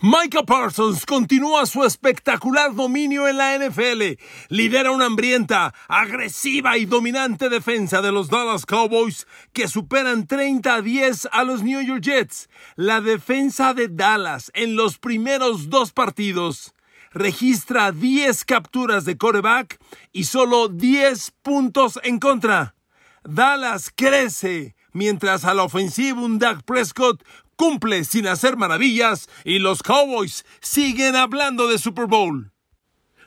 Micah Parsons continúa su espectacular dominio en la NFL. Lidera una hambrienta, agresiva y dominante defensa de los Dallas Cowboys que superan 30 a 10 a los New York Jets. La defensa de Dallas en los primeros dos partidos registra 10 capturas de coreback y solo 10 puntos en contra. Dallas crece mientras a la ofensiva un Dak Prescott cumple sin hacer maravillas y los Cowboys siguen hablando de Super Bowl.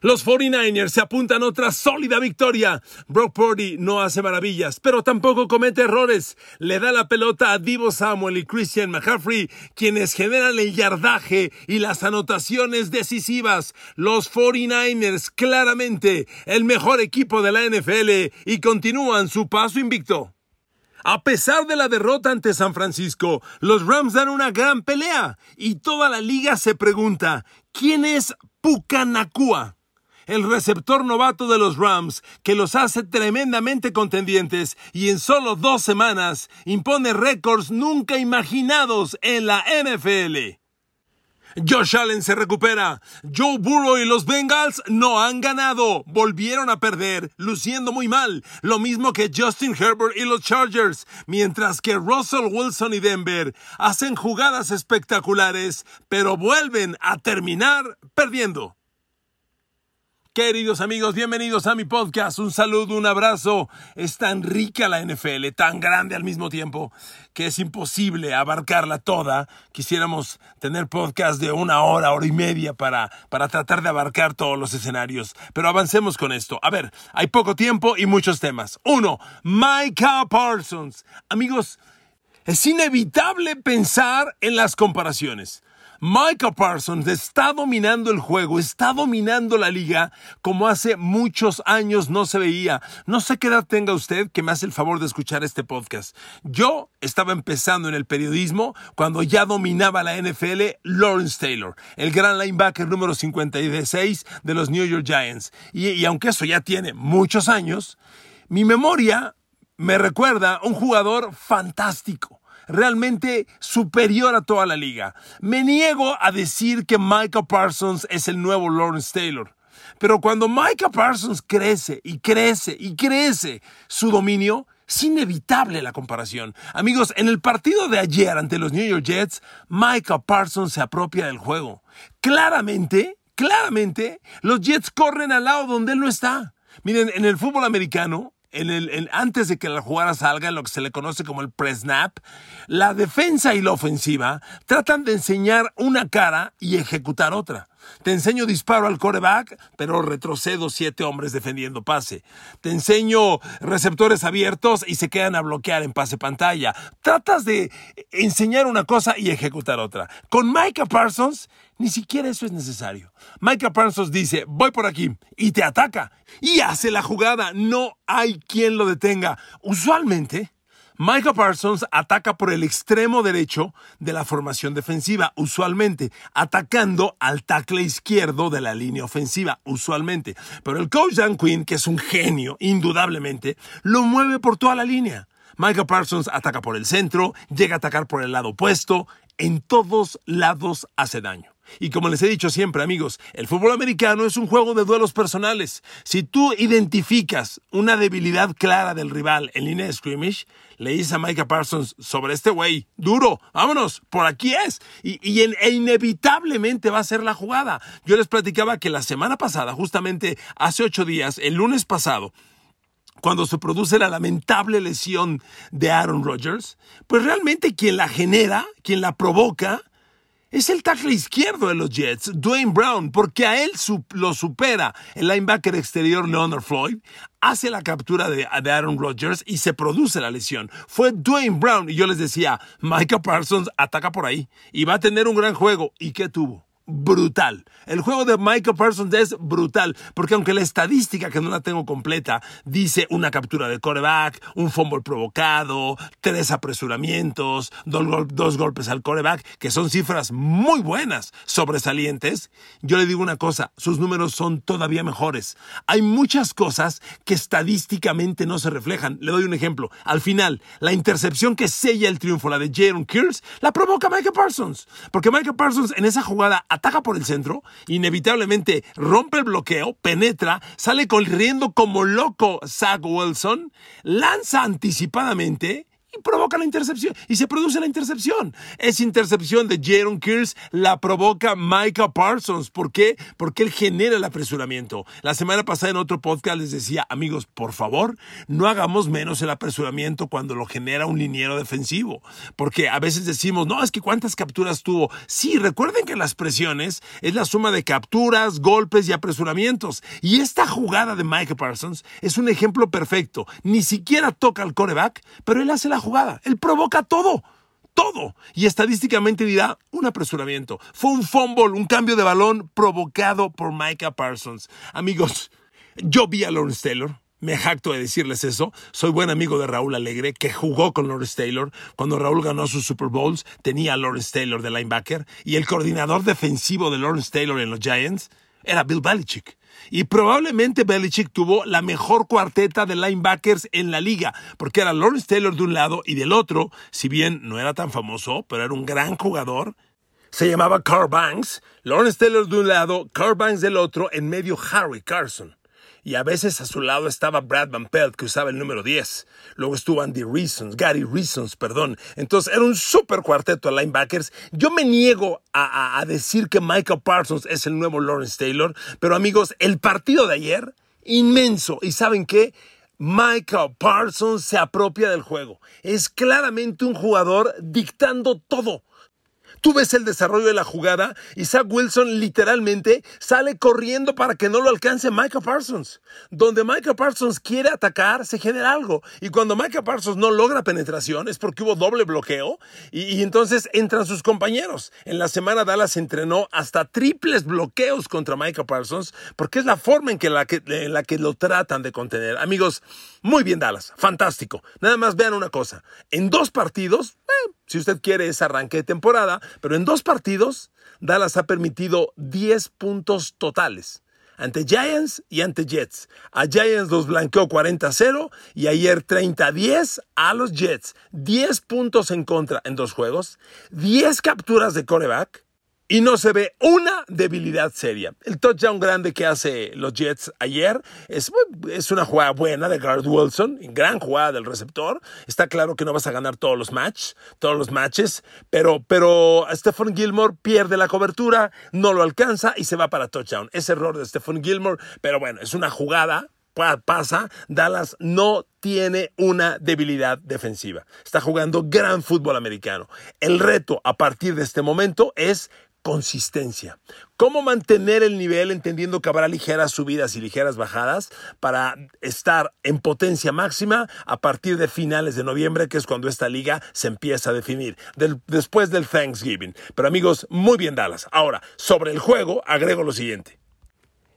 Los 49ers se apuntan otra sólida victoria. Brock Purdy no hace maravillas, pero tampoco comete errores. Le da la pelota a Divo Samuel y Christian McCaffrey, quienes generan el yardaje y las anotaciones decisivas. Los 49ers claramente el mejor equipo de la NFL y continúan su paso invicto. A pesar de la derrota ante San Francisco, los Rams dan una gran pelea y toda la liga se pregunta, ¿quién es Pucanacua? El receptor novato de los Rams, que los hace tremendamente contendientes y en solo dos semanas impone récords nunca imaginados en la NFL. Josh Allen se recupera. Joe Burrow y los Bengals no han ganado. Volvieron a perder, luciendo muy mal. Lo mismo que Justin Herbert y los Chargers. Mientras que Russell Wilson y Denver hacen jugadas espectaculares, pero vuelven a terminar perdiendo. Queridos amigos, bienvenidos a mi podcast. Un saludo, un abrazo. Es tan rica la NFL, tan grande al mismo tiempo, que es imposible abarcarla toda. Quisiéramos tener podcast de una hora, hora y media para, para tratar de abarcar todos los escenarios. Pero avancemos con esto. A ver, hay poco tiempo y muchos temas. Uno, Micah Parsons. Amigos, es inevitable pensar en las comparaciones. Michael Parsons está dominando el juego, está dominando la liga como hace muchos años no se veía. No sé qué edad tenga usted que me hace el favor de escuchar este podcast. Yo estaba empezando en el periodismo cuando ya dominaba la NFL Lawrence Taylor, el gran linebacker número 56 de los New York Giants. Y, y aunque eso ya tiene muchos años, mi memoria me recuerda un jugador fantástico realmente superior a toda la liga. Me niego a decir que Micah Parsons es el nuevo Lawrence Taylor. Pero cuando Micah Parsons crece y crece y crece su dominio, es inevitable la comparación. Amigos, en el partido de ayer ante los New York Jets, Micah Parsons se apropia del juego. Claramente, claramente, los Jets corren al lado donde él no está. Miren, en el fútbol americano, en el, antes de que la jugada salga, en lo que se le conoce como el pre-snap, la defensa y la ofensiva tratan de enseñar una cara y ejecutar otra. Te enseño disparo al coreback, pero retrocedo siete hombres defendiendo pase. Te enseño receptores abiertos y se quedan a bloquear en pase pantalla. Tratas de enseñar una cosa y ejecutar otra. Con Micah Parsons, ni siquiera eso es necesario. Micah Parsons dice, voy por aquí, y te ataca, y hace la jugada. No hay quien lo detenga. Usualmente, Michael Parsons ataca por el extremo derecho de la formación defensiva, usualmente, atacando al tackle izquierdo de la línea ofensiva, usualmente. Pero el coach Dan Quinn, que es un genio, indudablemente, lo mueve por toda la línea. Michael Parsons ataca por el centro, llega a atacar por el lado opuesto, en todos lados hace daño. Y como les he dicho siempre, amigos, el fútbol americano es un juego de duelos personales. Si tú identificas una debilidad clara del rival en línea de scrimmage, le dices a Micah Parsons sobre este güey, duro, vámonos, por aquí es. Y, e inevitablemente va a ser la jugada. Yo les platicaba que la semana pasada, justamente hace ocho días, el lunes pasado, cuando se produce la lamentable lesión de Aaron Rodgers, pues realmente quien la genera, quien la provoca, es el tackle izquierdo de los Jets, Dwayne Brown, porque a él lo supera el linebacker exterior Leonard Floyd, hace la captura de, Aaron Rodgers y se produce la lesión. Fue Dwayne Brown y yo les decía, Micah Parsons ataca por ahí y va a tener un gran juego. ¿Y qué tuvo? Brutal. El juego de Michael Parsons es brutal, porque aunque la estadística, que no la tengo completa, dice una captura de coreback, un fumble provocado, tres apresuramientos, dos, golpes al coreback, que son cifras muy buenas, sobresalientes, yo le digo una cosa, sus números son todavía mejores. Hay muchas cosas que estadísticamente no se reflejan. Le doy un ejemplo. Al final, la intercepción que sella el triunfo, la de Jaron Kears, la provoca Michael Parsons, porque Michael Parsons en esa jugada ataca por el centro, inevitablemente rompe el bloqueo, penetra, sale corriendo como loco Zach Wilson, lanza anticipadamente provoca la intercepción. Y se produce la intercepción. Esa intercepción de Jaron Kears la provoca Micah Parsons. ¿Por qué? Porque él genera el apresuramiento. La semana pasada en otro podcast les decía, amigos, por favor, no hagamos menos el apresuramiento cuando lo genera un liniero defensivo. Porque a veces decimos, no, es que cuántas capturas tuvo. Sí, recuerden que las presiones es la suma de capturas, golpes y apresuramientos. Y esta jugada de Micah Parsons es un ejemplo perfecto. Ni siquiera toca al coreback, pero él hace la jugada. Él provoca todo. Todo. Y estadísticamente dirá un apresuramiento. Fue un fumble, un cambio de balón provocado por Micah Parsons. Amigos, yo vi a Lawrence Taylor. Me jacto de decirles eso. Soy buen amigo de Raúl Alegre, que jugó con Lawrence Taylor. Cuando Raúl ganó sus Super Bowls, tenía a Lawrence Taylor de linebacker. Y el coordinador defensivo de Lawrence Taylor en los Giants era Bill Belichick. Y probablemente Belichick tuvo la mejor cuarteta de linebackers en la liga, porque era Lawrence Taylor de un lado y del otro, si bien no era tan famoso, pero era un gran jugador. Se llamaba Carl Banks, Lawrence Taylor de un lado, Carl Banks del otro, en medio Harry Carson y a veces a su lado estaba Brad Van Pelt, que usaba el número 10. Luego estuvo Andy Reasons, Gary Reasons, perdón. Entonces era un super cuarteto de linebackers. Yo me niego a, a decir que Michael Parsons es el nuevo Lawrence Taylor, pero amigos, el partido de ayer, inmenso. ¿Y saben qué? Michael Parsons se apropia del juego. Es claramente un jugador dictando todo. Tú ves el desarrollo de la jugada y Zach Wilson literalmente sale corriendo para que no lo alcance Micah Parsons. Donde Micah Parsons quiere atacar, se genera algo. Y cuando Micah Parsons no logra penetración es porque hubo doble bloqueo y, entonces entran sus compañeros. En la semana Dallas entrenó hasta triples bloqueos contra Micah Parsons porque es la forma en, que la, que, en la que lo tratan de contener. Amigos, muy bien Dallas, fantástico. Nada más vean una cosa. En dos partidos, eh, si usted quiere ese arranque de temporada, pero en dos partidos, Dallas ha permitido 10 puntos totales ante Giants y ante Jets. A Giants los blanqueó 40-0 y ayer 30-10 a los Jets. 10 puntos en contra en dos juegos, 10 capturas de coreback y no se ve una debilidad seria. El touchdown grande que hace los Jets ayer es, es una jugada buena de Garrett Wilson, gran jugada del receptor. Está claro que no vas a ganar todos los matches, todos los matches, pero, pero Stephen Gilmore pierde la cobertura, no lo alcanza y se va para touchdown. Es error de Stephen Gilmore, pero bueno, es una jugada pasa, Dallas no tiene una debilidad defensiva. Está jugando gran fútbol americano. El reto a partir de este momento es consistencia. ¿Cómo mantener el nivel entendiendo que habrá ligeras subidas y ligeras bajadas para estar en potencia máxima a partir de finales de noviembre, que es cuando esta liga se empieza a definir, después del Thanksgiving? Pero amigos, muy bien Dallas. Ahora, sobre el juego, agrego lo siguiente.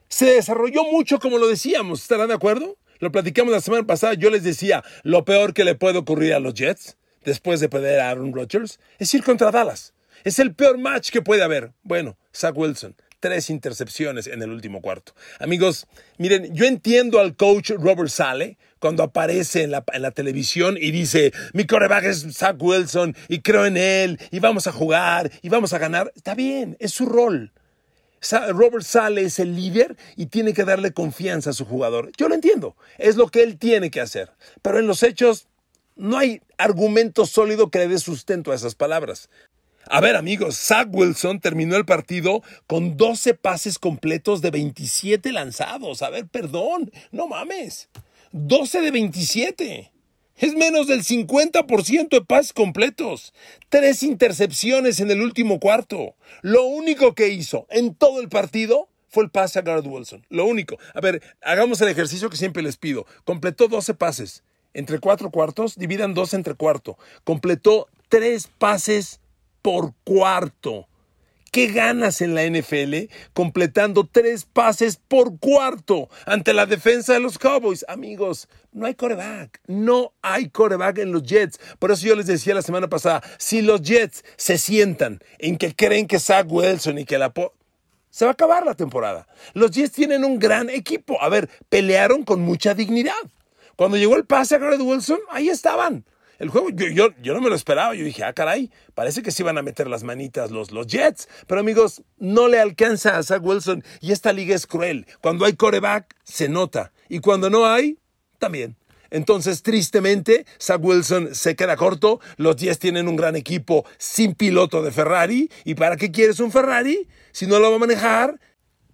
Se desarrolló mucho como lo decíamos, ¿estarán de acuerdo? Lo platicamos la semana pasada, yo les decía, lo peor que le puede ocurrir a los Jets después de perder a Aaron Rodgers es ir contra Dallas. Es el peor match que puede haber. Bueno, Zach Wilson, tres intercepciones en el último cuarto. Amigos, miren, yo entiendo al coach Robert Sale cuando aparece en la, televisión y dice, mi coreback es Zach Wilson y creo en él y vamos a jugar y vamos a ganar. Está bien, es su rol. Robert Sale es el líder y tiene que darle confianza a su jugador. Yo lo entiendo, es lo que él tiene que hacer. Pero en los hechos no hay argumento sólido que le dé sustento a esas palabras. A ver amigos, Zach Wilson terminó el partido con 12 pases completos de 27 lanzados. A ver, perdón, no mames. 12 de 27. Es menos del 50% de pases completos. Tres intercepciones en el último cuarto. Lo único que hizo en todo el partido fue el pase a Garrett Wilson. Lo único. A ver, hagamos el ejercicio que siempre les pido. Completó 12 pases entre cuatro cuartos. Dividan dos entre cuarto. Completó tres pases por cuarto. ¿Qué ganas en la NFL completando tres pases por cuarto ante la defensa de los Cowboys? Amigos, no hay coreback. No hay coreback en los Jets. Por eso yo les decía la semana pasada, si los Jets se sientan en que creen que Zach Wilson y que la... se va a acabar la temporada. Los Jets tienen un gran equipo. A ver, pelearon con mucha dignidad. Cuando llegó el pase a Garrett Wilson, ahí estaban. El juego, yo, yo, no me lo esperaba. Yo dije, ah, caray, parece que se iban a meter las manitas los, los Jets. Pero amigos, no le alcanza a Zach Wilson. Y esta liga es cruel. Cuando hay coreback, se nota. Y cuando no hay, también. Entonces, tristemente, Zach Wilson se queda corto. Los Jets tienen un gran equipo sin piloto de Ferrari. ¿Y para qué quieres un Ferrari si no lo va a manejar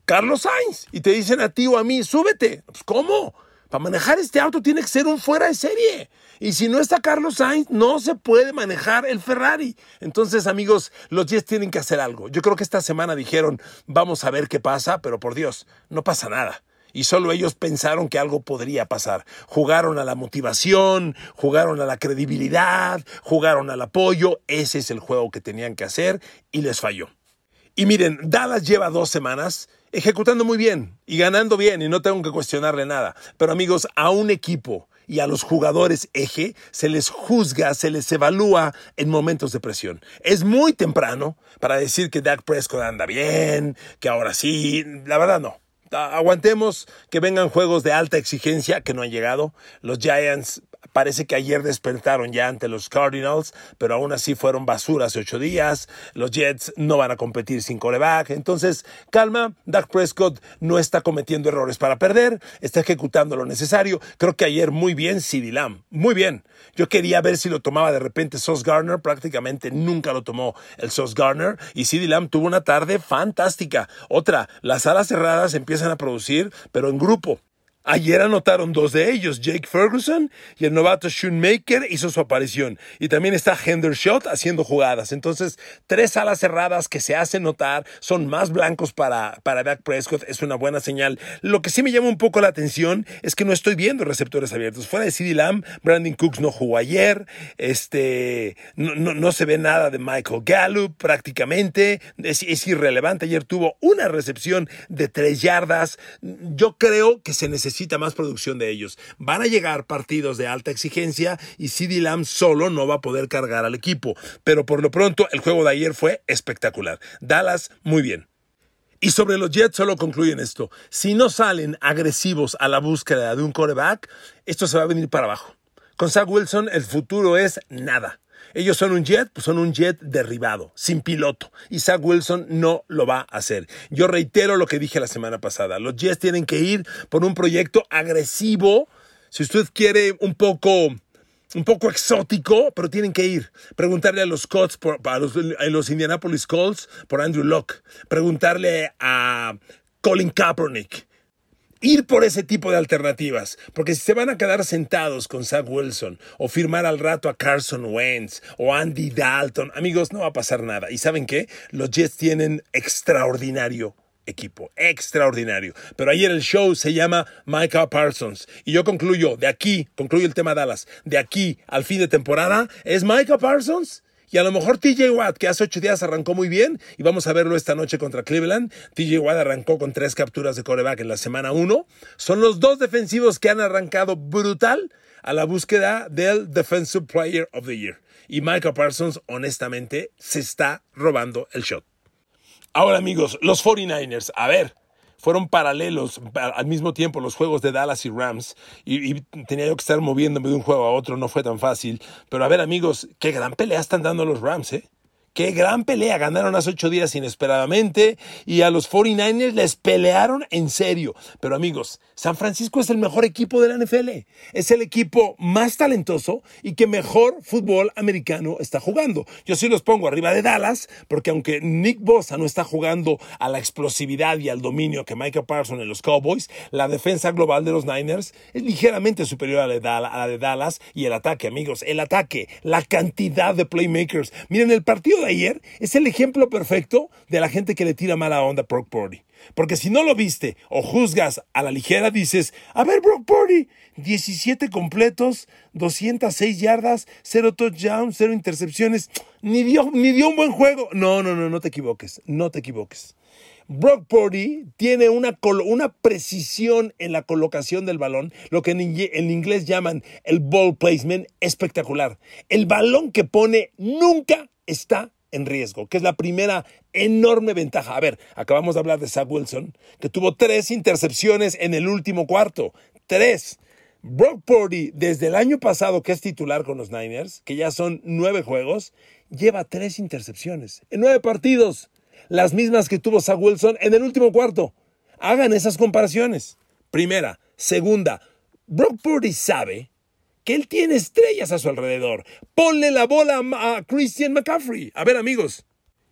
Carlos Sainz? Y te dicen a ti o a mí, súbete. Pues, ¿Cómo? Para manejar este auto tiene que ser un fuera de serie. Y si no está Carlos Sainz, no se puede manejar el Ferrari. Entonces, amigos, los Jets tienen que hacer algo. Yo creo que esta semana dijeron, vamos a ver qué pasa, pero por Dios, no pasa nada. Y solo ellos pensaron que algo podría pasar. Jugaron a la motivación, jugaron a la credibilidad, jugaron al apoyo. Ese es el juego que tenían que hacer y les falló. Y miren, Dallas lleva dos semanas ejecutando muy bien y ganando bien y no tengo que cuestionarle nada. Pero amigos, a un equipo y a los jugadores eje se les juzga, se les evalúa en momentos de presión. Es muy temprano para decir que Dak Prescott anda bien, que ahora sí, la verdad no. Aguantemos que vengan juegos de alta exigencia que no han llegado. Los Giants Parece que ayer despertaron ya ante los Cardinals, pero aún así fueron basura hace ocho días. Los Jets no van a competir sin coreback. Entonces, calma, Dak Prescott no está cometiendo errores para perder, está ejecutando lo necesario. Creo que ayer muy bien CeeDee Lamb, muy bien. Yo quería ver si lo tomaba de repente Sauce Garner, prácticamente nunca lo tomó el Sauce Garner y CeeDee Lamb tuvo una tarde fantástica. Otra, las alas cerradas empiezan a producir, pero en grupo. Ayer anotaron dos de ellos, Jake Ferguson y el novato Shoemaker hizo su aparición. Y también está Hendershot haciendo jugadas. Entonces, tres alas cerradas que se hacen notar, son más blancos para, para Dak Prescott, es una buena señal. Lo que sí me llama un poco la atención es que no estoy viendo receptores abiertos. Fuera de CeeDee Lamb, Brandon Cooks no jugó ayer, este, no, no, se ve nada de Michael Gallup prácticamente, es, es irrelevante. Ayer tuvo una recepción de tres yardas. Yo creo que se necesita necesita más producción de ellos. Van a llegar partidos de alta exigencia y CD Lamb solo no va a poder cargar al equipo. Pero por lo pronto, el juego de ayer fue espectacular. Dallas, muy bien. Y sobre los Jets solo concluyen esto. Si no salen agresivos a la búsqueda de un coreback, esto se va a venir para abajo. Con Zach Wilson el futuro es nada. Ellos son un jet, pues son un jet derribado, sin piloto. Zach Wilson no lo va a hacer. Yo reitero lo que dije la semana pasada. Los Jets tienen que ir por un proyecto agresivo. Si usted quiere un poco un poco exótico, pero tienen que ir. Preguntarle a los Colts, a, los, a los Indianapolis Colts por Andrew Locke. Preguntarle a Colin Kaepernick ir por ese tipo de alternativas, porque si se van a quedar sentados con Zach Wilson o firmar al rato a Carson Wentz o Andy Dalton, amigos, no va a pasar nada. ¿Y saben qué? Los Jets tienen extraordinario equipo, extraordinario. Pero ayer el show se llama Micah Parsons y yo concluyo, de aquí, concluyo el tema Dallas, de aquí al fin de temporada, ¿es Micah Parsons? Y a lo mejor TJ Watt, que hace ocho días arrancó muy bien, y vamos a verlo esta noche contra Cleveland. TJ Watt arrancó con tres capturas de coreback en la semana uno. Son los dos defensivos que han arrancado brutal a la búsqueda del Defensive Player of the Year. Y Michael Parsons, honestamente, se está robando el shot. Ahora, amigos, los 49ers. A ver, fueron paralelos al mismo tiempo los juegos de Dallas y Rams y, tenía yo que estar moviéndome de un juego a otro, no fue tan fácil. Pero a ver amigos, qué gran pelea están dando los Rams, ¿eh? Qué gran pelea. Ganaron hace ocho días inesperadamente y a los 49ers les pelearon en serio. Pero amigos, San Francisco es el mejor equipo de la NFL. Es el equipo más talentoso y que mejor fútbol americano está jugando. Yo sí los pongo arriba de Dallas porque aunque Nick Bosa no está jugando a la explosividad y al dominio que Michael Parsons en los Cowboys, la defensa global de los Niners es ligeramente superior a la de Dallas y el ataque, amigos. El ataque, la cantidad de playmakers. Miren el partido de ayer es el ejemplo perfecto de la gente que le tira mala onda a Brock Purdy. Porque si no lo viste o juzgas a la ligera, dices, a ver, Brock Purdy, 17 completos, 206 yardas, 0 touchdowns, 0 intercepciones, ni dio, ni dio un buen juego. No, no, no, no te equivoques, no te equivoques. Brock Purdy tiene una, una, precisión en la colocación del balón, lo que en, en, inglés llaman el ball placement, espectacular. El balón que pone nunca está en riesgo, que es la primera enorme ventaja. A ver, acabamos de hablar de Zach Wilson, que tuvo tres intercepciones en el último cuarto. Tres. Brock Purdy, desde el año pasado que es titular con los Niners, que ya son nueve juegos, lleva tres intercepciones en nueve partidos. Las mismas que tuvo Zach Wilson en el último cuarto. Hagan esas comparaciones. Primera. Segunda. Brock Purdy sabe que él tiene estrellas a su alrededor. Ponle la bola a Christian McCaffrey. A ver, amigos.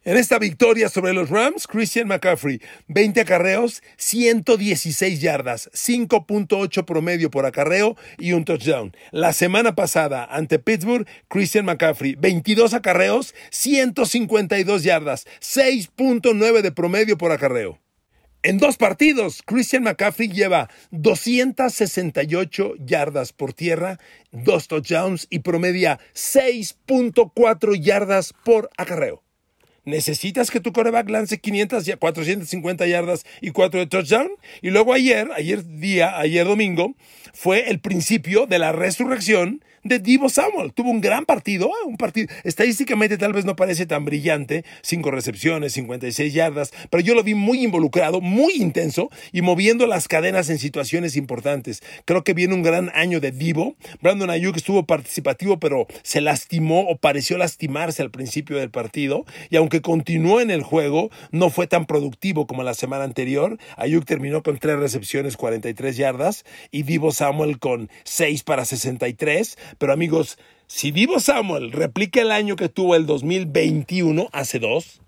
En esta victoria sobre los Rams, Christian McCaffrey, 20 acarreos, 116 yardas, 5.8 promedio por acarreo y un touchdown. La semana pasada, ante Pittsburgh, Christian McCaffrey, 22 acarreos, 152 yardas, 6.9 de promedio por acarreo. En dos partidos, Christian McCaffrey lleva 268 yardas por tierra, dos touchdowns y promedia 6.4 yardas por acarreo. ¿Necesitas que tu coreback lance 500, 450 yardas y 4 de touchdown? Y luego ayer, ayer día, ayer domingo, fue el principio de la resurrección de Divo Samuel. Tuvo un gran partido, ¿eh? un partido. Estadísticamente tal vez no parece tan brillante, cinco recepciones, 56 yardas, pero yo lo vi muy involucrado, muy intenso y moviendo las cadenas en situaciones importantes. Creo que viene un gran año de Divo. Brandon Ayuk estuvo participativo, pero se lastimó o pareció lastimarse al principio del partido y aunque continuó en el juego, no fue tan productivo como la semana anterior. Ayuk terminó con tres recepciones, 43 yardas y Divo Samuel con 6 para 63 pero amigos, si Vivo Samuel replica el año que tuvo el 2021, hace dos,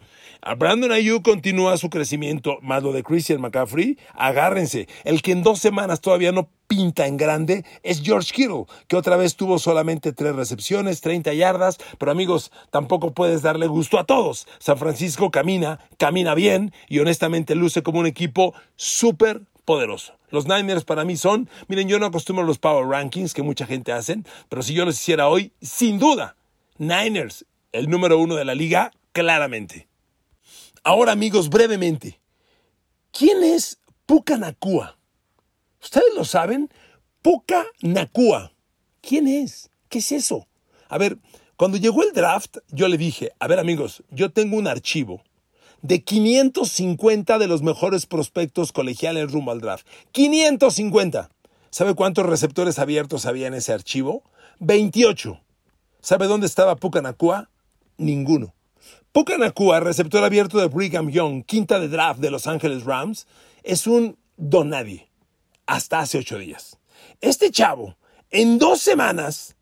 Brandon Ayuk continúa su crecimiento, más lo de Christian McCaffrey, agárrense. El que en dos semanas todavía no pinta en grande es George Kittle, que otra vez tuvo solamente tres recepciones, 30 yardas, pero amigos, tampoco puedes darle gusto a todos. San Francisco camina, camina bien y honestamente luce como un equipo súper poderoso. Los Niners para mí son, miren, yo no acostumbro a los Power Rankings que mucha gente hacen, pero si yo los hiciera hoy, sin duda, Niners, el número uno de la liga, claramente. Ahora, amigos, brevemente, ¿quién es Puka Nakua? ¿Ustedes lo saben? Puka Nakua. ¿Quién es? ¿Qué es eso? A ver, cuando llegó el draft, yo le dije, a ver amigos, yo tengo un archivo de 550 de los mejores prospectos colegiales rumbo al draft. 550. ¿Sabe cuántos receptores abiertos había en ese archivo? 28. ¿Sabe dónde estaba Pucanacua? Ninguno. Pucanacua, receptor abierto de Brigham Young, quinta de draft de Los Ángeles Rams, es un donadie. Hasta hace ocho días. Este chavo, en dos semanas,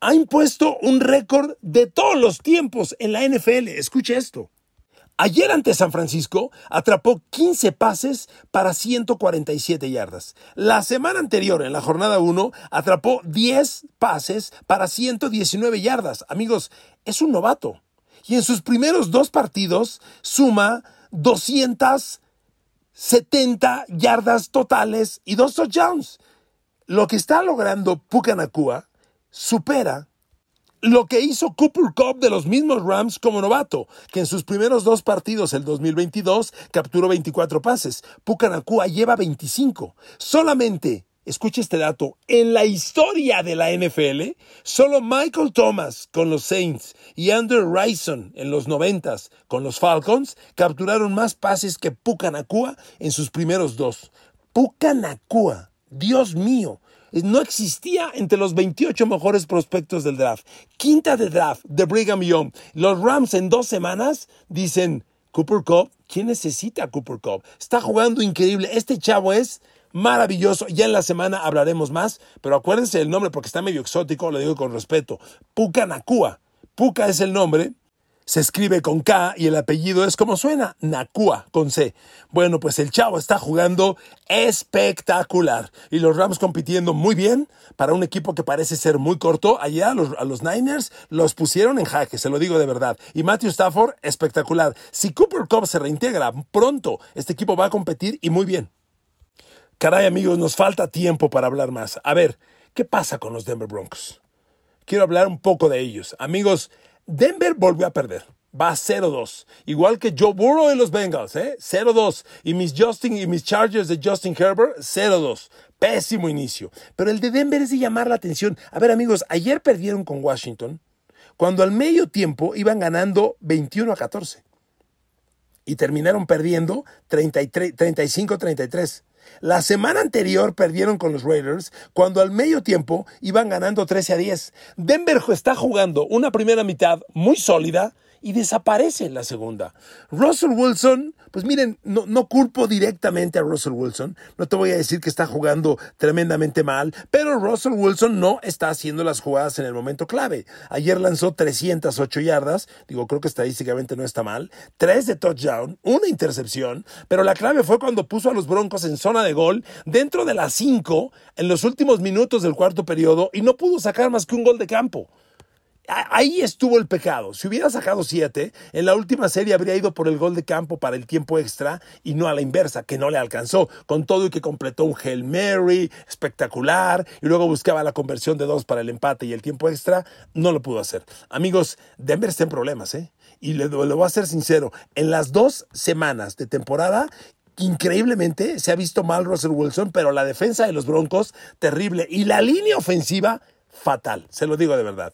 ha impuesto un récord de todos los tiempos en la NFL. Escuche esto. Ayer ante San Francisco atrapó 15 pases para 147 yardas. La semana anterior, en la jornada 1, atrapó 10 pases para 119 yardas. Amigos, es un novato. Y en sus primeros dos partidos suma 270 yardas totales y dos touchdowns. Lo que está logrando Pucanacua supera lo que hizo Cooper Cup de los mismos Rams como novato, que en sus primeros dos partidos, el 2022, capturó 24 pases. Pucanacua lleva 25. Solamente, escuche este dato, en la historia de la NFL, solo Michael Thomas con los Saints y Andrew Rison en los 90 con los Falcons capturaron más pases que Pucanacua en sus primeros dos. Pucanacua, Dios mío, no existía entre los 28 mejores prospectos del draft. Quinta de draft de Brigham Young. Los Rams en dos semanas dicen, Cooper Cup, ¿quién necesita a Cooper Cup? Está jugando increíble. Este chavo es maravilloso. Ya en la semana hablaremos más, pero acuérdense el nombre porque está medio exótico, lo digo con respeto. Puka Nakua. Puka es el nombre Se escribe con K y el apellido es como suena, Nakua, con C. Bueno, pues el chavo está jugando espectacular y los Rams compitiendo muy bien para un equipo que parece ser muy corto. Allá a los, a los Niners los pusieron en jaque, se lo digo de verdad. Y Matthew Stafford, espectacular. Si Cooper Cup se reintegra pronto, este equipo va a competir y muy bien. Caray amigos, nos falta tiempo para hablar más. A ver, ¿qué pasa con los Denver Broncos? Quiero hablar un poco de ellos. Amigos, Denver volvió a perder. Va 0-2. Igual que Joe Burrow en los Bengals, ¿eh? 0-2. Y mis Justin y mis Chargers de Justin Herbert, 0-2. Pésimo inicio. Pero el de Denver es de llamar la atención. A ver, amigos, ayer perdieron con Washington cuando al medio tiempo iban ganando 21 a 14. Y terminaron perdiendo 35-33. La semana anterior perdieron con los Raiders cuando al medio tiempo iban ganando 13 a 10. Denver está jugando una primera mitad muy sólida y desaparece en la segunda. Russell Wilson, pues miren, no, culpo directamente a Russell Wilson, no te voy a decir que está jugando tremendamente mal, pero Russell Wilson no está haciendo las jugadas en el momento clave. Ayer lanzó 308 yardas, digo, creo que estadísticamente no está mal, 3 de touchdown, una intercepción, pero la clave fue cuando puso a los Broncos en zona de gol dentro de las 5 en los últimos minutos del cuarto periodo y no pudo sacar más que un gol de campo. Ahí estuvo el pecado. Si hubiera sacado siete, en la última serie habría ido por el gol de campo para el tiempo extra y no a la inversa, que no le alcanzó. Con todo y que completó un Hail Mary espectacular y luego buscaba la conversión de dos para el empate y el tiempo extra, no lo pudo hacer. Amigos, Denver está en problemas, ¿eh? Y le, voy a ser sincero, en las dos semanas de temporada increíblemente se ha visto mal Russell Wilson, pero la defensa de los Broncos, terrible. Y la línea ofensiva, fatal. Se lo digo de verdad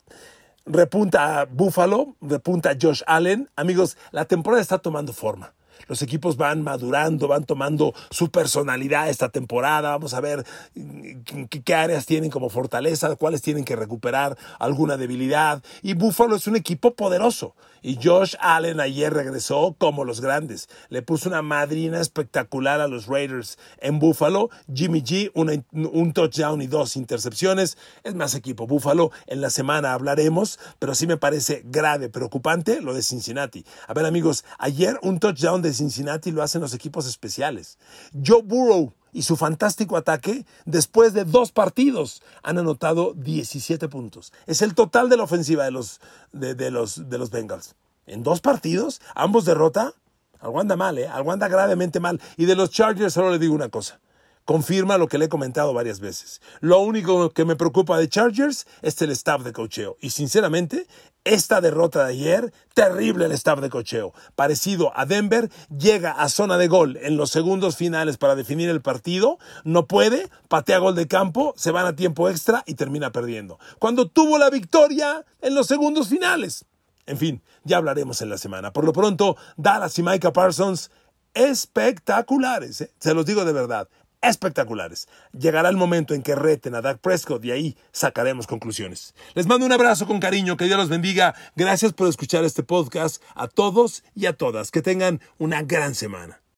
repunta Buffalo, repunta Josh Allen. Amigos, la temporada está tomando forma. Los equipos van madurando, van tomando su personalidad esta temporada. Vamos a ver mm, qué, áreas tienen como fortaleza, cuáles tienen que recuperar alguna debilidad. Y Buffalo es un equipo poderoso. Y Josh Allen ayer regresó como los grandes. Le puso una madrina espectacular a los Raiders en Buffalo. Jimmy G, un touchdown y dos intercepciones. Es más equipo. Buffalo en la semana hablaremos, pero sí me parece grave, preocupante lo de Cincinnati. A ver amigos, ayer un touchdown de Cincinnati lo hacen los equipos especiales. Joe Burrow y su fantástico ataque, después de dos partidos, han anotado 17 puntos. Es el total de la ofensiva de los, de, los, de los Bengals. En dos partidos, ambos derrota. Algo anda mal, ¿eh? Algo anda gravemente mal. Y de los Chargers solo le digo una cosa confirma lo que le he comentado varias veces. Lo único que me preocupa de Chargers es el staff de cocheo. Y sinceramente, esta derrota de ayer, terrible el staff de cocheo. Parecido a Denver, llega a zona de gol en los segundos finales para definir el partido, no puede, patea gol de campo, se van a tiempo extra y termina perdiendo. Cuando tuvo la victoria en los segundos finales. En fin, ya hablaremos en la semana. Por lo pronto, Dallas y Micah Parsons espectaculares, ¿eh? se los digo de verdad espectaculares. Llegará el momento en que reten a Dak Prescott y ahí sacaremos conclusiones. Les mando un abrazo con cariño, que Dios los bendiga. Gracias por escuchar este podcast a todos y a todas. Que tengan una gran semana.